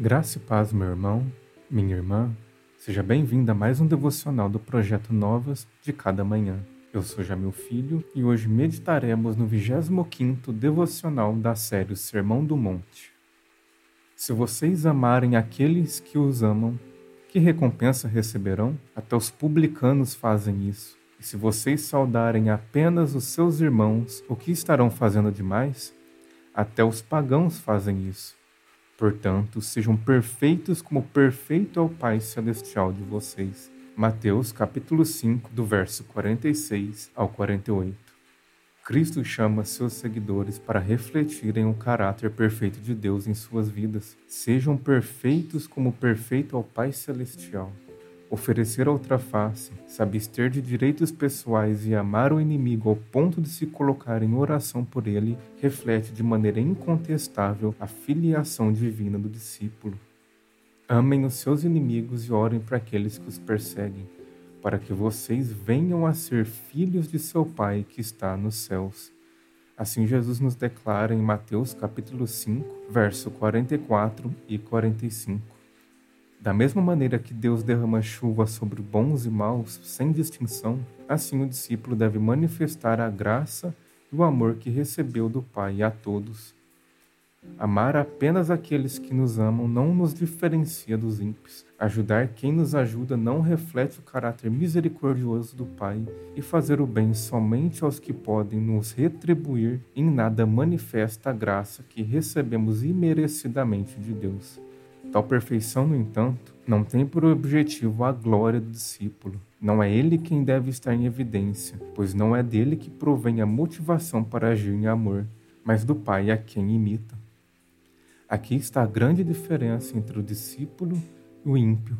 Graça e paz, meu irmão, minha irmã. Seja bem-vindo a mais um devocional do projeto Novas de cada manhã. Eu sou Jamil Filho e hoje meditaremos no 25º devocional da série Sermão do Monte. Se vocês amarem aqueles que os amam, que recompensa receberão? Até os publicanos fazem isso. E se vocês saudarem apenas os seus irmãos, o que estarão fazendo demais? Até os pagãos fazem isso. Portanto, sejam perfeitos como perfeito é o Pai celestial de vocês. Mateus capítulo 5, do verso 46 ao 48. Cristo chama seus seguidores para refletirem o caráter perfeito de Deus em suas vidas. Sejam perfeitos como perfeito é o Pai celestial oferecer outra face, se abster de direitos pessoais e amar o inimigo ao ponto de se colocar em oração por ele, reflete de maneira incontestável a filiação divina do discípulo. Amem os seus inimigos e orem para aqueles que os perseguem, para que vocês venham a ser filhos de seu Pai que está nos céus. Assim Jesus nos declara em Mateus capítulo 5, verso 44 e 45. Da mesma maneira que Deus derrama chuva sobre bons e maus sem distinção, assim o discípulo deve manifestar a graça e o amor que recebeu do Pai a todos. Amar apenas aqueles que nos amam não nos diferencia dos ímpios. Ajudar quem nos ajuda não reflete o caráter misericordioso do Pai, e fazer o bem somente aos que podem nos retribuir em nada manifesta a graça que recebemos imerecidamente de Deus. Tal perfeição, no entanto, não tem por objetivo a glória do discípulo. Não é ele quem deve estar em evidência, pois não é dele que provém a motivação para agir em amor, mas do Pai a quem imita. Aqui está a grande diferença entre o discípulo e o ímpio.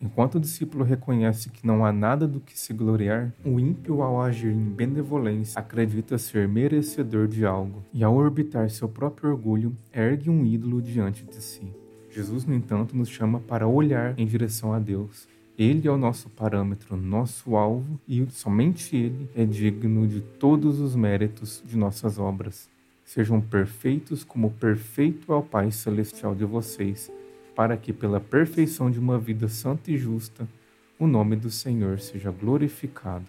Enquanto o discípulo reconhece que não há nada do que se gloriar, o ímpio, ao agir em benevolência, acredita ser merecedor de algo, e ao orbitar seu próprio orgulho, ergue um ídolo diante de si. Jesus, no entanto, nos chama para olhar em direção a Deus. Ele é o nosso parâmetro, nosso alvo, e somente Ele é digno de todos os méritos de nossas obras. Sejam perfeitos como perfeito é o Pai Celestial de vocês, para que, pela perfeição de uma vida santa e justa, o nome do Senhor seja glorificado.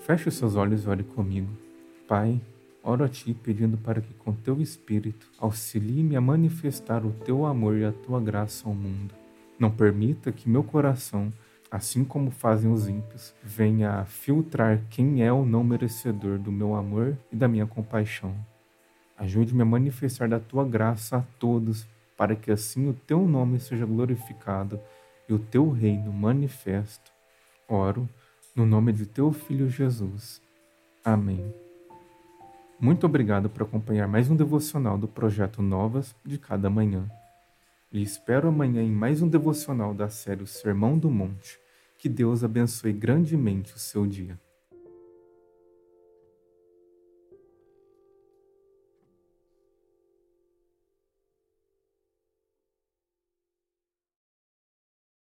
Feche os seus olhos e ore comigo. Pai, Oro a Ti pedindo para que com Teu Espírito auxilie-me a manifestar o Teu amor e a Tua graça ao mundo. Não permita que meu coração, assim como fazem os ímpios, venha a filtrar quem é o não merecedor do meu amor e da minha compaixão. Ajude-me a manifestar da Tua graça a todos, para que assim o Teu nome seja glorificado e o Teu reino manifesto. Oro no nome de Teu Filho Jesus. Amém. Muito obrigado por acompanhar mais um devocional do projeto Novas de Cada Manhã. E espero amanhã em mais um devocional da série o Sermão do Monte. Que Deus abençoe grandemente o seu dia.